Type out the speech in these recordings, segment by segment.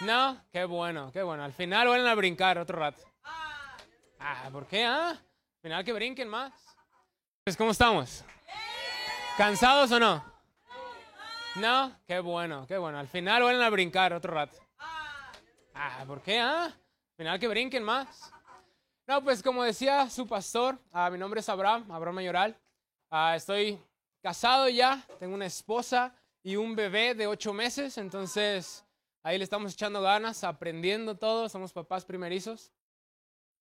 No, qué bueno, qué bueno. Al final vuelven a brincar otro rato. Ah, ¿por qué? Ah? Al final que brinquen más. Pues, ¿cómo estamos? ¿Cansados o no? No, qué bueno, qué bueno. Al final vuelven a brincar otro rato. Ah, ¿por qué? Ah? Al final que brinquen más. No, pues como decía su pastor, ah, mi nombre es Abraham, Abraham Mayoral. Ah, estoy casado ya, tengo una esposa y un bebé de ocho meses, entonces ahí le estamos echando ganas, aprendiendo todo, somos papás primerizos.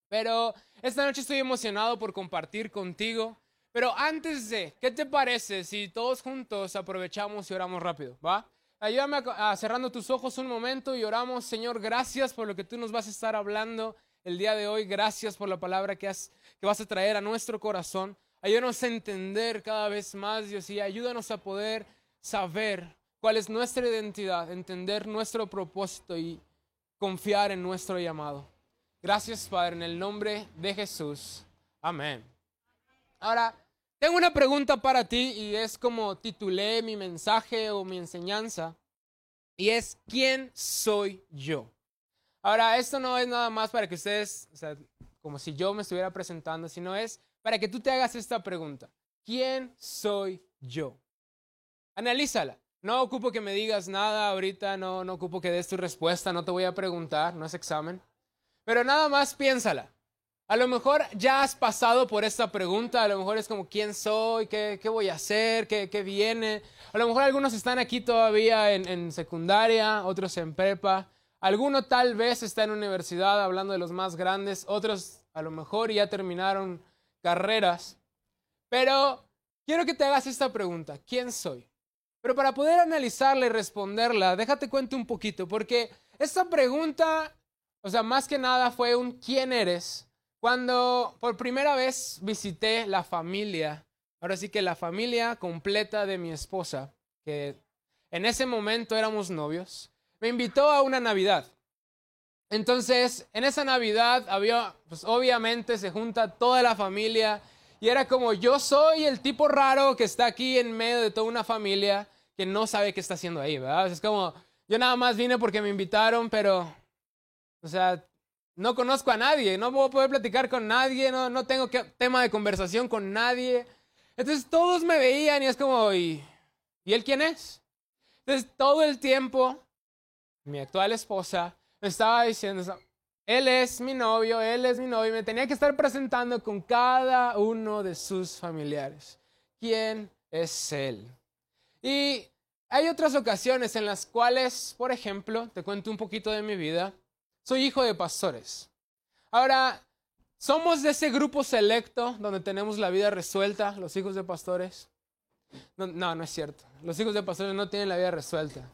Pero esta noche estoy emocionado por compartir contigo. Pero antes de, ¿qué te parece si todos juntos aprovechamos y oramos rápido? ¿Va? Ayúdame cerrando tus ojos un momento y oramos, Señor, gracias por lo que tú nos vas a estar hablando el día de hoy. Gracias por la palabra que, has, que vas a traer a nuestro corazón. Ayúdanos a entender cada vez más, Dios, y ayúdanos a poder saber cuál es nuestra identidad, entender nuestro propósito y confiar en nuestro llamado. Gracias, Padre, en el nombre de Jesús. Amén. Ahora, tengo una pregunta para ti y es como titulé mi mensaje o mi enseñanza. Y es, ¿quién soy yo? Ahora, esto no es nada más para que ustedes, o sea, como si yo me estuviera presentando, sino es para que tú te hagas esta pregunta. ¿Quién soy yo? Analízala. No ocupo que me digas nada ahorita, no, no ocupo que des tu respuesta, no te voy a preguntar, no es examen. Pero nada más piénsala. A lo mejor ya has pasado por esta pregunta, a lo mejor es como quién soy, qué, qué voy a hacer, ¿Qué, qué, viene. A lo mejor algunos están aquí todavía en, en secundaria, otros en prepa. Alguno tal vez está en universidad hablando de los más grandes, otros a lo mejor ya terminaron carreras. Pero quiero que te hagas esta pregunta, ¿quién soy? Pero para poder analizarla y responderla, déjate cuento un poquito, porque esta pregunta, o sea, más que nada fue un ¿quién eres? Cuando por primera vez visité la familia, ahora sí que la familia completa de mi esposa, que en ese momento éramos novios, me invitó a una Navidad. Entonces, en esa Navidad había, pues obviamente se junta toda la familia y era como yo soy el tipo raro que está aquí en medio de toda una familia que no sabe qué está haciendo ahí, ¿verdad? es como, yo nada más vine porque me invitaron, pero, o sea, no conozco a nadie, no puedo poder platicar con nadie, no, no tengo tema de conversación con nadie. Entonces todos me veían y es como, ¿y, ¿y él quién es? Entonces todo el tiempo, mi actual esposa me estaba diciendo, él es mi novio, él es mi novio, me tenía que estar presentando con cada uno de sus familiares. ¿Quién es él? Y hay otras ocasiones en las cuales, por ejemplo, te cuento un poquito de mi vida, soy hijo de pastores. Ahora, somos de ese grupo selecto donde tenemos la vida resuelta, los hijos de pastores. No, no, no es cierto. Los hijos de pastores no tienen la vida resuelta.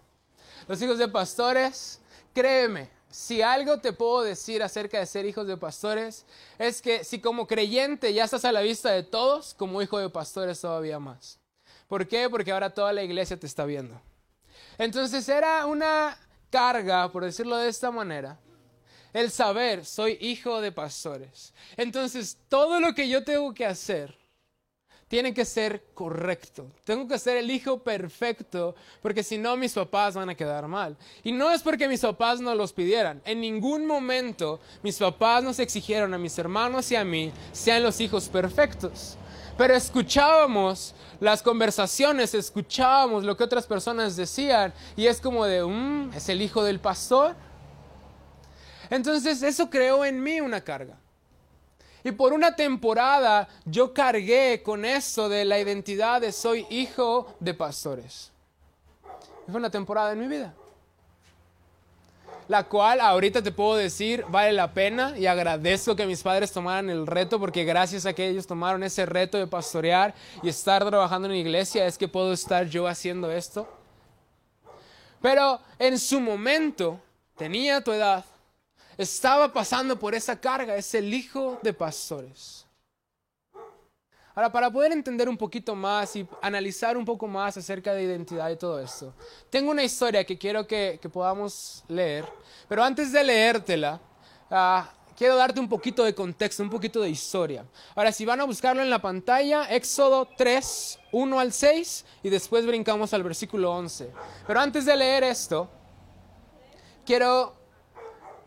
Los hijos de pastores, créeme, si algo te puedo decir acerca de ser hijos de pastores, es que si como creyente ya estás a la vista de todos, como hijo de pastores todavía más. ¿Por qué? Porque ahora toda la iglesia te está viendo. Entonces era una carga, por decirlo de esta manera, el saber, soy hijo de pastores. Entonces todo lo que yo tengo que hacer tiene que ser correcto. Tengo que ser el hijo perfecto, porque si no mis papás van a quedar mal. Y no es porque mis papás no los pidieran. En ningún momento mis papás nos exigieron a mis hermanos y a mí sean los hijos perfectos. Pero escuchábamos las conversaciones, escuchábamos lo que otras personas decían y es como de, mm, ¿es el hijo del pastor? Entonces eso creó en mí una carga. Y por una temporada yo cargué con eso de la identidad de soy hijo de pastores. Fue una temporada en mi vida. La cual ahorita te puedo decir vale la pena y agradezco que mis padres tomaran el reto porque gracias a que ellos tomaron ese reto de pastorear y estar trabajando en iglesia es que puedo estar yo haciendo esto. Pero en su momento tenía tu edad estaba pasando por esa carga, es el hijo de pastores. Ahora, para poder entender un poquito más y analizar un poco más acerca de identidad y todo esto, tengo una historia que quiero que, podamos leer, pero antes de leértela, ah, quiero darte un poquito de contexto, un poquito de historia. Ahora, si van a buscarlo en la pantalla, Éxodo 3, 1 al 6, y después brincamos al versículo 11. Pero antes de leer esto, quiero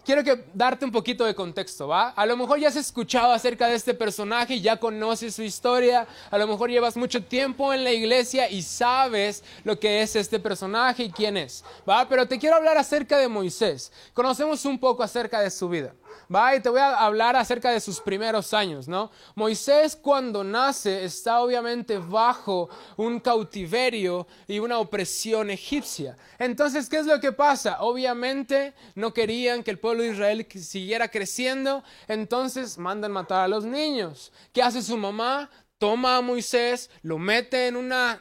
quiero que darte un poquito de contexto, ¿va? A lo mejor ya has escuchado acerca de este personaje, ya conoces su historia, a lo mejor llevas mucho tiempo en la iglesia y sabes lo que es este personaje y quién es, ¿va? Pero te quiero hablar acerca de Moisés. Conocemos un poco acerca de su vida. Va, y te voy a hablar acerca de sus primeros años, ¿no? Moisés cuando nace está obviamente bajo un cautiverio y una opresión egipcia. Entonces, ¿qué es lo que pasa? Obviamente no querían que el pueblo de Israel siguiera creciendo, entonces mandan matar a los niños. ¿Qué hace su mamá? Toma a Moisés, lo mete en una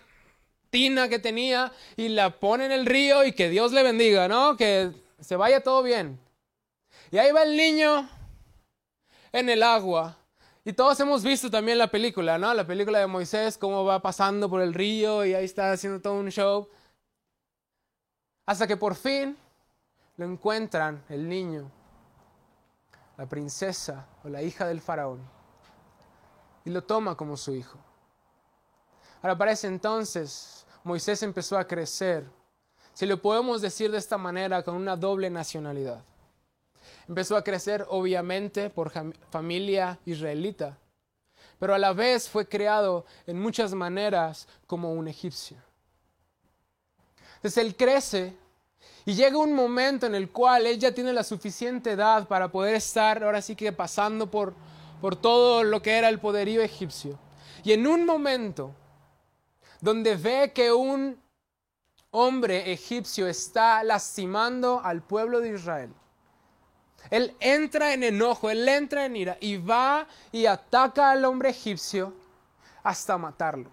tina que tenía y la pone en el río y que Dios le bendiga, ¿no? Que se vaya todo bien. Y ahí va el niño en el agua. Y todos hemos visto también la película, ¿no? La película de Moisés, cómo va pasando por el río y ahí está haciendo todo un show. Hasta que por fin lo encuentran el niño, la princesa o la hija del faraón, y lo toma como su hijo. Ahora, para ese entonces, Moisés empezó a crecer, si lo podemos decir de esta manera, con una doble nacionalidad. Empezó a crecer obviamente por familia israelita, pero a la vez fue creado en muchas maneras como un egipcio. Entonces él crece y llega un momento en el cual él ya tiene la suficiente edad para poder estar ahora sí que pasando por, por todo lo que era el poderío egipcio. Y en un momento donde ve que un hombre egipcio está lastimando al pueblo de Israel, él entra en enojo, él entra en ira y va y ataca al hombre egipcio hasta matarlo.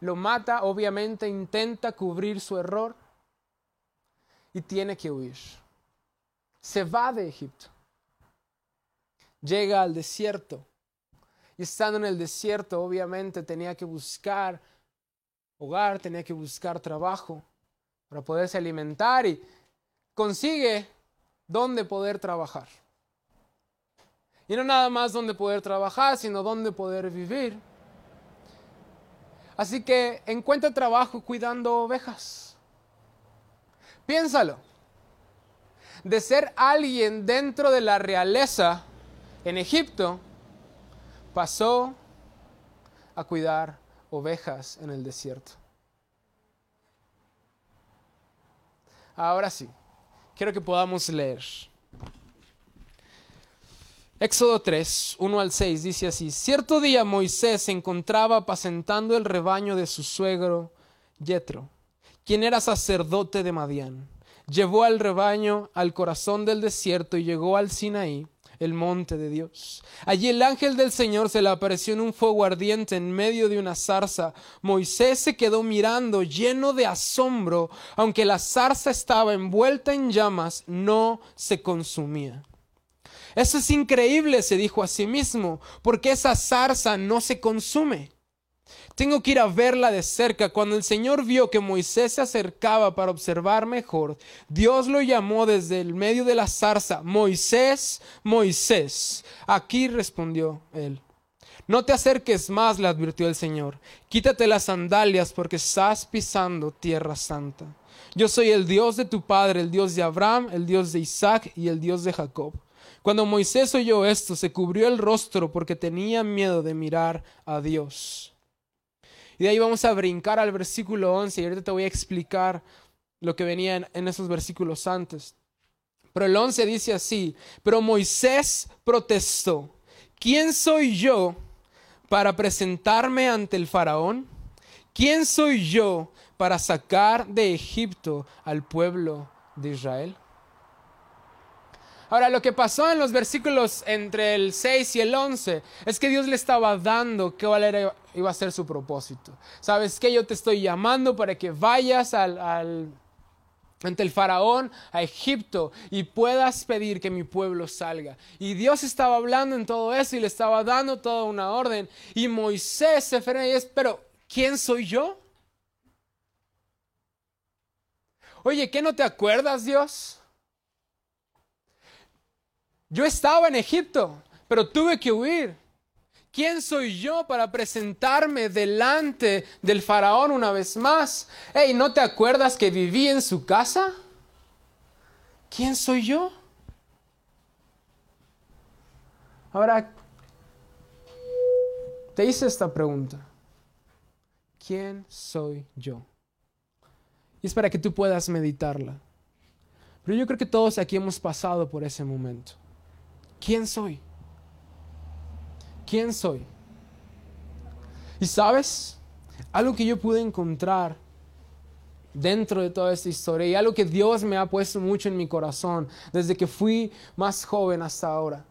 Lo mata, obviamente intenta cubrir su error y tiene que huir. Se va de Egipto. Llega al desierto. Y estando en el desierto, obviamente tenía que buscar hogar, tenía que buscar trabajo para poderse alimentar y consigue dónde poder trabajar. Y no nada más dónde poder trabajar, sino dónde poder vivir. Así que encuentra trabajo cuidando ovejas. Piénsalo. De ser alguien dentro de la realeza en Egipto, pasó a cuidar ovejas en el desierto. Ahora sí, quiero que podamos leer. Éxodo 3, 1 al 6 dice así, cierto día Moisés se encontraba apacentando el rebaño de su suegro Yetro, quien era sacerdote de Madián. Llevó al rebaño al corazón del desierto y llegó al Sinaí el monte de Dios. Allí el ángel del Señor se le apareció en un fuego ardiente en medio de una zarza. Moisés se quedó mirando lleno de asombro, aunque la zarza estaba envuelta en llamas, no se consumía. Eso es increíble, se dijo a sí mismo, porque esa zarza no se consume. Tengo que ir a verla de cerca. Cuando el Señor vio que Moisés se acercaba para observar mejor, Dios lo llamó desde el medio de la zarza, Moisés, Moisés. Aquí respondió él. No te acerques más, le advirtió el Señor. Quítate las sandalias porque estás pisando tierra santa. Yo soy el Dios de tu padre, el Dios de Abraham, el Dios de Isaac y el Dios de Jacob. Cuando Moisés oyó esto, se cubrió el rostro porque tenía miedo de mirar a Dios. Y de ahí vamos a brincar al versículo 11 y ahorita te voy a explicar lo que venía en, esos versículos antes. Pero el 11 dice así, pero Moisés protestó, ¿quién soy yo para presentarme ante el faraón? ¿Quién soy yo para sacar de Egipto al pueblo de Israel? Ahora, lo que pasó en los versículos entre el 6 y el 11 es que Dios le estaba dando cuál era, iba a ser su propósito. ¿Sabes que Yo te estoy llamando para que vayas al, ante el faraón a Egipto y puedas pedir que mi pueblo salga. Y Dios estaba hablando en todo eso y le estaba dando toda una orden. Y Moisés se frena y es, pero ¿quién soy yo? Oye, ¿qué no te acuerdas, Dios? Yo estaba en Egipto, pero tuve que huir. ¿Quién soy yo para presentarme delante del faraón una vez más? Hey, ¿no te acuerdas que viví en su casa? ¿quién soy yo? Ahora, te hice esta pregunta. ¿Quién soy yo? Y es para que tú puedas meditarla. Pero yo creo que todos aquí hemos pasado por ese momento. ¿Quién soy? ¿Quién soy? Y sabes, algo que yo pude encontrar dentro de toda esta historia y algo que Dios me ha puesto mucho en mi corazón desde que fui más joven hasta ahora.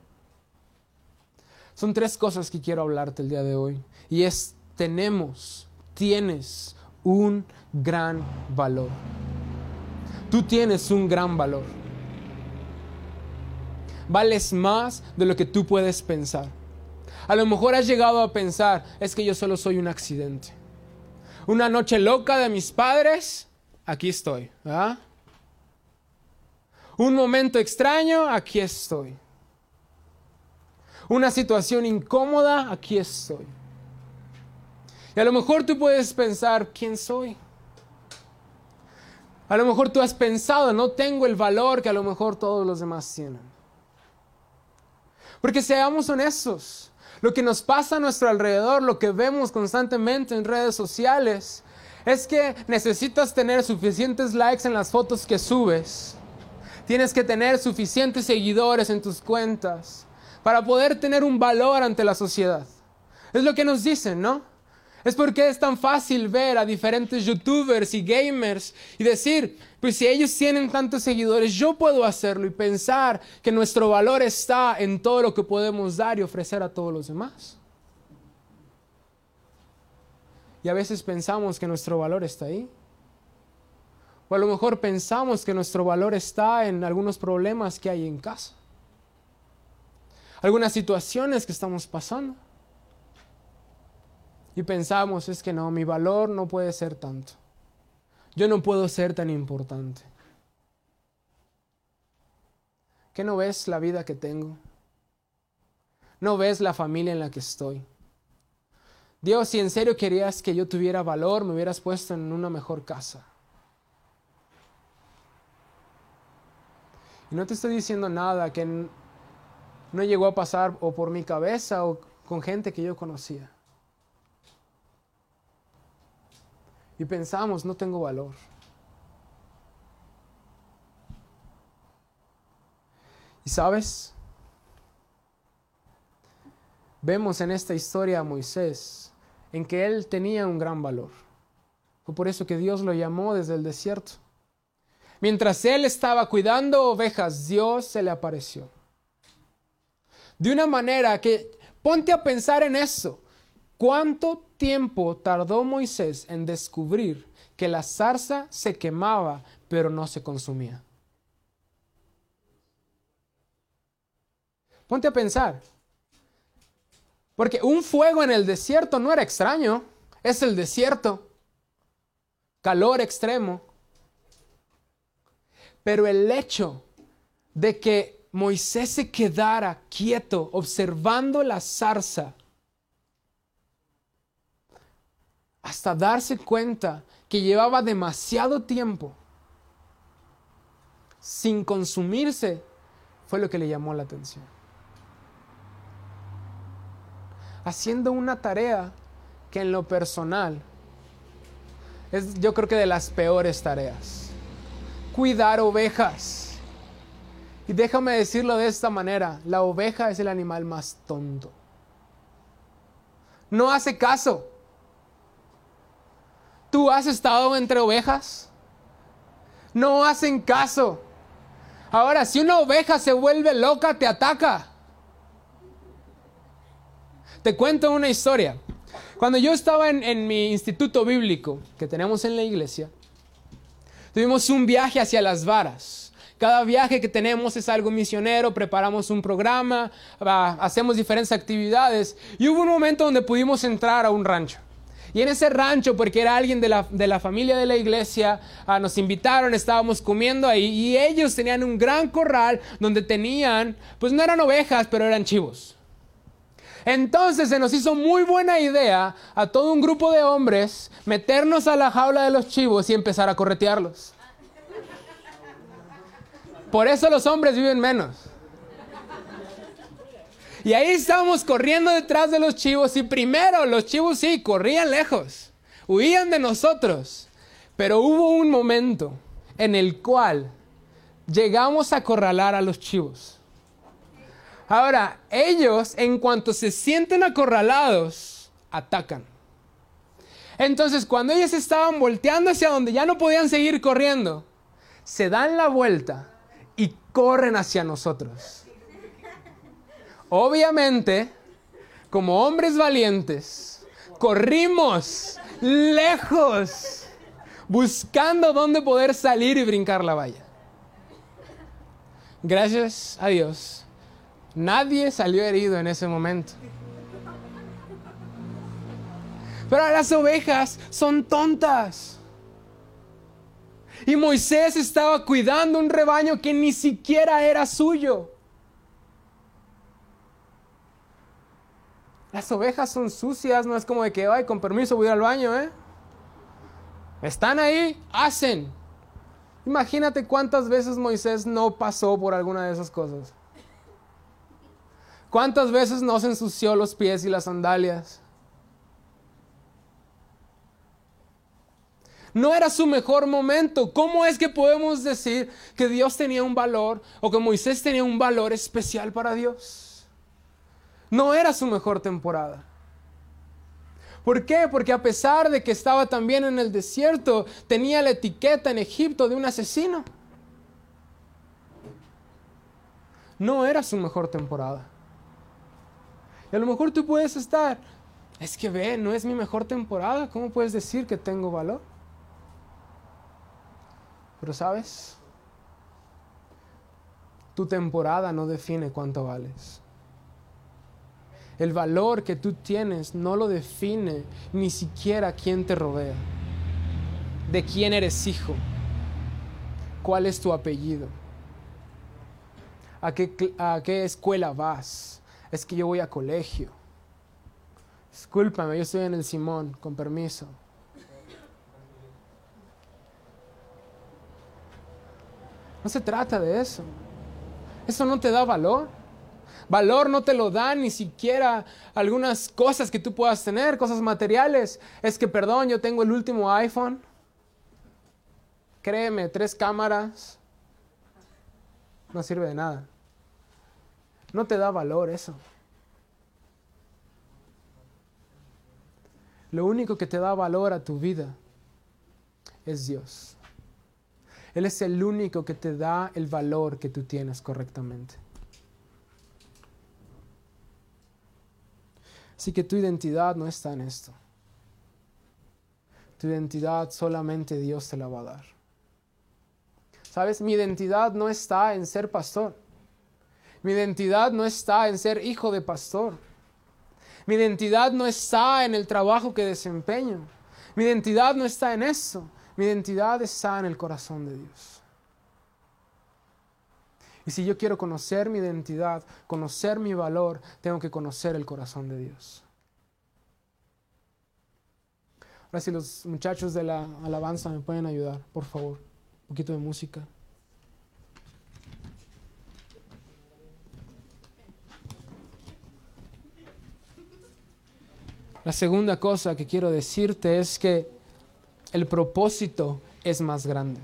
Son tres cosas que quiero hablarte el día de hoy. Y es, tenemos, tienes un gran valor. Tú tienes un gran valor. Vales más de lo que tú puedes pensar. A lo mejor has llegado a pensar, es que yo solo soy un accidente. Una noche loca de mis padres, aquí estoy. Un momento extraño, aquí estoy. Una situación incómoda, aquí estoy. Y a lo mejor tú puedes pensar, ¿quién soy? A lo mejor tú has pensado, no tengo el valor que a lo mejor todos los demás tienen. Porque seamos honestos, lo que nos pasa a nuestro alrededor, lo que vemos constantemente en redes sociales, es que necesitas tener suficientes likes en las fotos que subes. Tienes que tener suficientes seguidores en tus cuentas para poder tener un valor ante la sociedad. Es lo que nos dicen, ¿no? Es porque es tan fácil ver a diferentes youtubers y gamers y decir, pues si ellos tienen tantos seguidores, yo puedo hacerlo y pensar que nuestro valor está en todo lo que podemos dar y ofrecer a todos los demás. Y a veces pensamos que nuestro valor está ahí. O a lo mejor pensamos que nuestro valor está en algunos problemas que hay en casa. Algunas situaciones que estamos pasando. Y pensamos, es que no, mi valor no puede ser tanto. Yo no puedo ser tan importante. ¿Qué no ves la vida que tengo? ¿No ves la familia en la que estoy? Dios, si en serio querías que yo tuviera valor, me hubieras puesto en una mejor casa. Y no te estoy diciendo nada que no llegó a pasar o por mi cabeza o con gente que yo conocía. Y pensamos, no tengo valor. Y sabes, vemos en esta historia a Moisés en que él tenía un gran valor. Fue por eso que Dios lo llamó desde el desierto. Mientras él estaba cuidando ovejas, Dios se le apareció. De una manera que, ponte a pensar en eso. ¿Cuánto tiempo tardó Moisés en descubrir que la zarza se quemaba pero no se consumía? Ponte a pensar. Porque un fuego en el desierto no era extraño, es el desierto. Calor extremo. Pero el hecho de que Moisés se quedara quieto observando la zarza hasta darse cuenta que llevaba demasiado tiempo sin consumirse, fue lo que le llamó la atención. Haciendo una tarea que en lo personal es yo creo que de las peores tareas. Cuidar ovejas. Y déjame decirlo de esta manera, la oveja es el animal más tonto. No hace caso. ¿Tú has estado entre ovejas? No hacen caso. Ahora, si una oveja se vuelve loca, te ataca. Te cuento una historia. Cuando yo estaba en, en, mi instituto bíblico que tenemos en la iglesia, tuvimos un viaje hacia las varas. Cada viaje que tenemos es algo misionero, preparamos un programa, hacemos diferentes actividades y hubo un momento donde pudimos entrar a un rancho. Y en ese rancho, porque era alguien de la, familia de la iglesia, ah, nos invitaron, estábamos comiendo ahí y ellos tenían un gran corral donde tenían, pues no eran ovejas, pero eran chivos. Entonces se nos hizo muy buena idea a todo un grupo de hombres meternos a la jaula de los chivos y empezar a corretearlos. Por eso los hombres viven menos. Y ahí estábamos corriendo detrás de los chivos y primero los chivos sí, corrían lejos, huían de nosotros. Pero hubo un momento en el cual llegamos a acorralar a los chivos. Ahora, ellos en cuanto se sienten acorralados, atacan. Entonces, cuando ellos estaban volteando hacia donde ya no podían seguir corriendo, se dan la vuelta y corren hacia nosotros. Obviamente, como hombres valientes, corrimos lejos, buscando dónde poder salir y brincar la valla. Gracias a Dios, nadie salió herido en ese momento. Pero las ovejas son tontas. Y Moisés estaba cuidando un rebaño que ni siquiera era suyo. Las ovejas son sucias, no es como de que, ay, con permiso voy al baño, ¿eh? Están ahí, hacen. Imagínate cuántas veces Moisés no pasó por alguna de esas cosas. ¿Cuántas veces no se ensució los pies y las sandalias? No era su mejor momento. ¿Cómo es que podemos decir que Dios tenía un valor o que Moisés tenía un valor especial para Dios? No era su mejor temporada. ¿Por qué? Porque a pesar de que estaba también en el desierto, tenía la etiqueta en Egipto de un asesino. No era su mejor temporada. Y a lo mejor tú puedes estar, es que ve, no es mi mejor temporada, ¿cómo puedes decir que tengo valor? Pero sabes, tu temporada no define cuánto vales. El valor que tú tienes no lo define ni siquiera quién te rodea. De quién eres hijo. ¿Cuál es tu apellido? ¿A qué, a qué escuela vas? Es que yo voy a colegio. Discúlpame, yo estoy en el Simón, con permiso. No se trata de eso. Eso no te da valor. Valor no te lo dan ni siquiera algunas cosas que tú puedas tener, cosas materiales. Es que, perdón, yo tengo el último iPhone. Créeme, tres cámaras. No sirve de nada. No te da valor eso. Lo único que te da valor a tu vida es Dios. Él es el único que te da el valor que tú tienes correctamente. Así que tu identidad no está en esto. Tu identidad solamente Dios te la va a dar. ¿Sabes? Mi identidad no está en ser pastor. Mi identidad no está en ser hijo de pastor. Mi identidad no está en el trabajo que desempeño. Mi identidad no está en eso. Mi identidad está en el corazón de Dios. Y si yo quiero conocer mi identidad, conocer mi valor, tengo que conocer el corazón de Dios. Ahora si los muchachos de la alabanza me pueden ayudar, por favor. Un poquito de música. La segunda cosa que quiero decirte es que el propósito es más grande.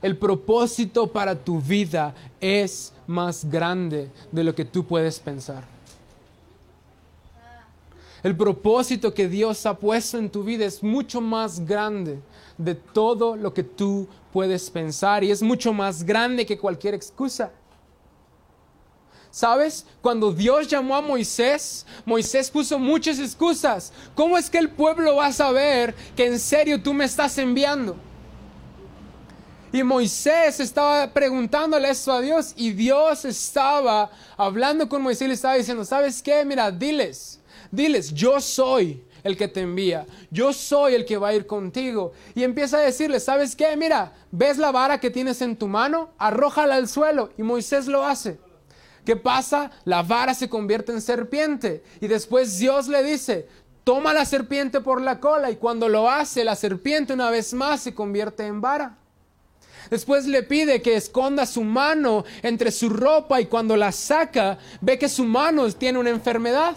El propósito para tu vida es más grande de lo que tú puedes pensar. El propósito que Dios ha puesto en tu vida es mucho más grande de todo lo que tú puedes pensar y es mucho más grande que cualquier excusa. ¿Sabes? Cuando Dios llamó a Moisés, Moisés puso muchas excusas. ¿Cómo es que el pueblo va a saber que en serio tú me estás enviando? Y Moisés estaba preguntándole eso a Dios y Dios estaba hablando con Moisés y le estaba diciendo, ¿sabes qué? Mira, diles, diles, yo soy el que te envía, yo soy el que va a ir contigo. Y empieza a decirle, ¿sabes qué? Mira, ¿ves la vara que tienes en tu mano? Arrójala al suelo. Y Moisés lo hace. ¿Qué pasa? La vara se convierte en serpiente. Y después Dios le dice, toma la serpiente por la cola. Y cuando lo hace, la serpiente una vez más se convierte en vara. Después le pide que esconda su mano entre su ropa y cuando la saca ve que su mano tiene una enfermedad.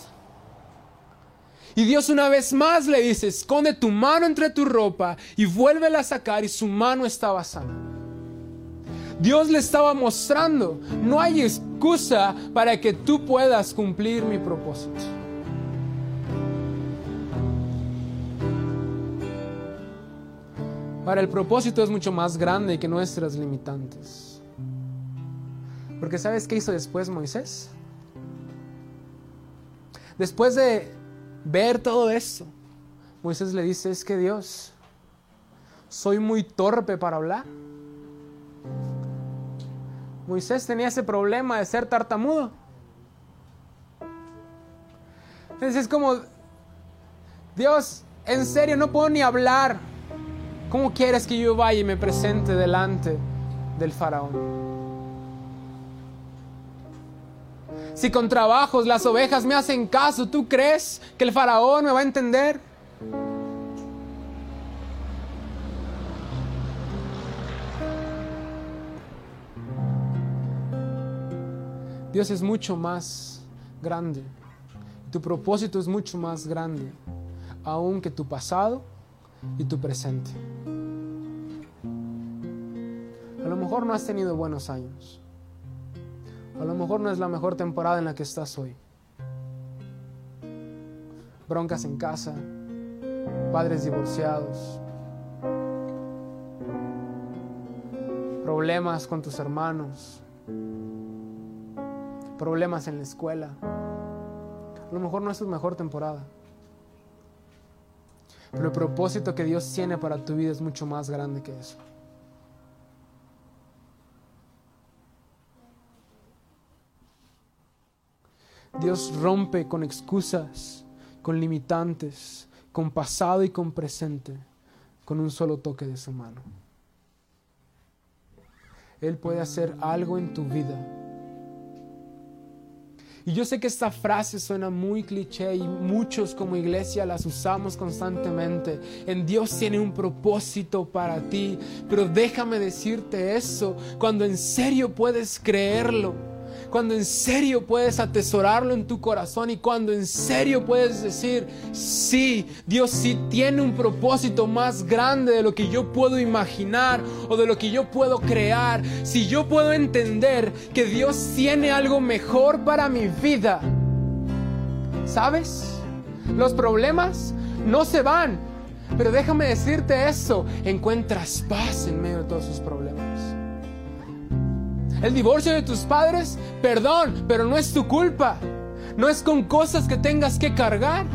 Y Dios una vez más le dice, esconde tu mano entre tu ropa y vuélvela a sacar y su mano estaba sana. Dios le estaba mostrando, no hay excusa para que tú puedas cumplir mi propósito. Para el propósito es mucho más grande que nuestras limitantes. Porque ¿sabes qué hizo después Moisés? Después de ver todo esto, Moisés le dice, es que Dios, soy muy torpe para hablar. Moisés tenía ese problema de ser tartamudo. Entonces es como, Dios, en serio, no puedo ni hablar. ¿Cómo quieres que yo vaya y me presente delante del faraón? Si con trabajos las ovejas me hacen caso, ¿tú crees que el faraón me va a entender? Dios es mucho más grande. Tu propósito es mucho más grande, aún que tu pasado y tu presente. Mejor no has tenido buenos años. A lo mejor no es la mejor temporada en la que estás hoy. Broncas en casa, padres divorciados, problemas con tus hermanos, problemas en la escuela. A lo mejor no es tu mejor temporada. Pero el propósito que Dios tiene para tu vida es mucho más grande que eso. Dios rompe con excusas, con limitantes, con pasado y con presente, con un solo toque de su mano. Él puede hacer algo en tu vida. Y yo sé que esta frase suena muy cliché y muchos como iglesia las usamos constantemente. En Dios tiene un propósito para ti, pero déjame decirte eso cuando en serio puedes creerlo cuando en serio puedes atesorarlo en tu corazón y cuando en serio puedes decir, sí, Dios sí tiene un propósito más grande de lo que yo puedo imaginar o de lo que yo puedo crear, si yo puedo entender que Dios tiene algo mejor para mi vida, ¿sabes? Los problemas no se van, pero déjame decirte eso, encuentras paz en medio de todos sus problemas. El divorcio de tus padres, perdón, pero no es tu culpa. No es con cosas que tengas que cargar.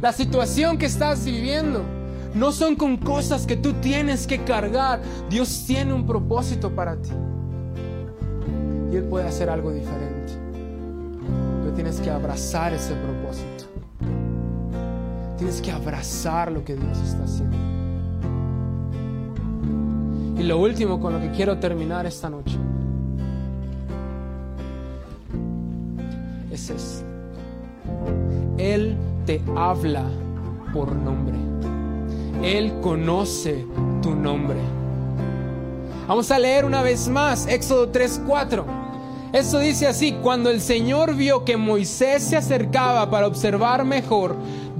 La situación que estás viviendo no son con cosas que tú tienes que cargar. Dios tiene un propósito para ti. Y Él puede hacer algo diferente. Pero tienes que abrazar ese propósito. Tienes que abrazar lo que Dios está haciendo. Y lo último con lo que quiero terminar esta noche es esto. Él te habla por nombre. Él conoce tu nombre. Vamos a leer una vez más Éxodo 3:4. Eso dice así, cuando el Señor vio que Moisés se acercaba para observar mejor,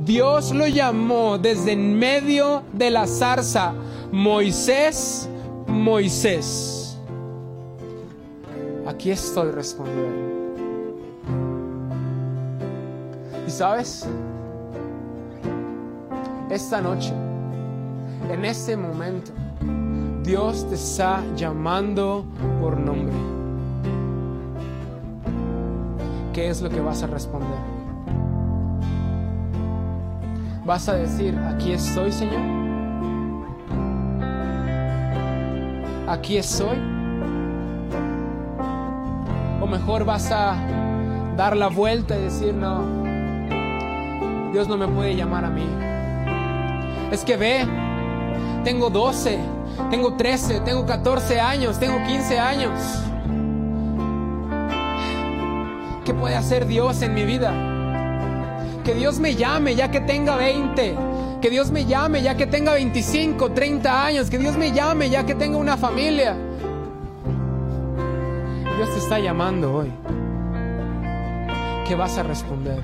Dios lo llamó desde en medio de la zarza, Moisés, Moisés, aquí estoy, respondió Y sabes, esta noche, en este momento, Dios te está llamando por nombre. ¿Qué es lo que vas a responder? ¿Vas a decir, aquí estoy, Señor? Aquí estoy. O mejor vas a dar la vuelta y decir, no, Dios no me puede llamar a mí. Es que ve, tengo 12, tengo 13, tengo 14 años, tengo 15 años. ¿Qué puede hacer Dios en mi vida? Que Dios me llame ya que tenga 20, Que Dios me llame ya que tenga 25, 30 años. Que Dios me llame ya que tenga una familia. Dios te está llamando hoy. ¿Qué vas a responder?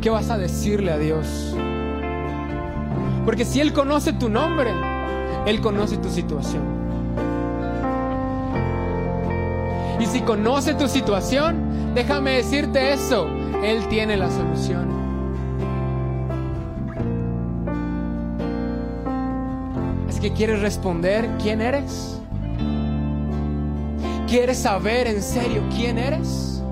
¿Qué vas a decirle a Dios? Porque si Él conoce tu nombre, Él conoce tu situación. Y si conoce tu situación, déjame decirte eso, Él tiene la solución. Que quieres responder quién eres. ¿Quieres saber en serio quién eres?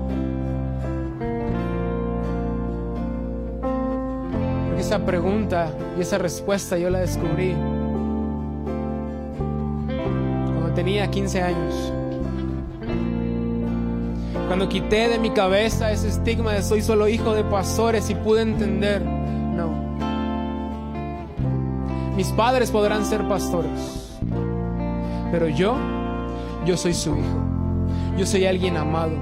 Porque esa pregunta y esa respuesta yo la descubrí cuando tenía 15 años. Cuando quité de mi cabeza ese estigma de soy solo hijo de pastores y pude entender, Mis padres podrán ser pastores, pero yo, yo soy su hijo. Yo soy alguien amado.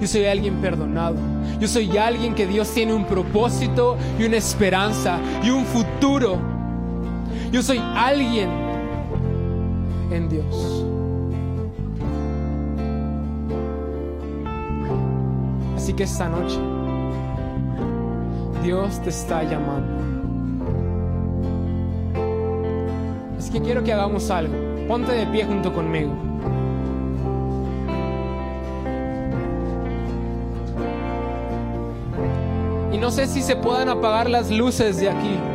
Yo soy alguien perdonado. Yo soy alguien que Dios tiene un propósito y una esperanza y un futuro. Yo soy alguien en Dios. Así que esta noche Dios te está llamando. Así que quiero que hagamos algo. Ponte de pie junto conmigo. Y no sé si se puedan apagar las luces de aquí.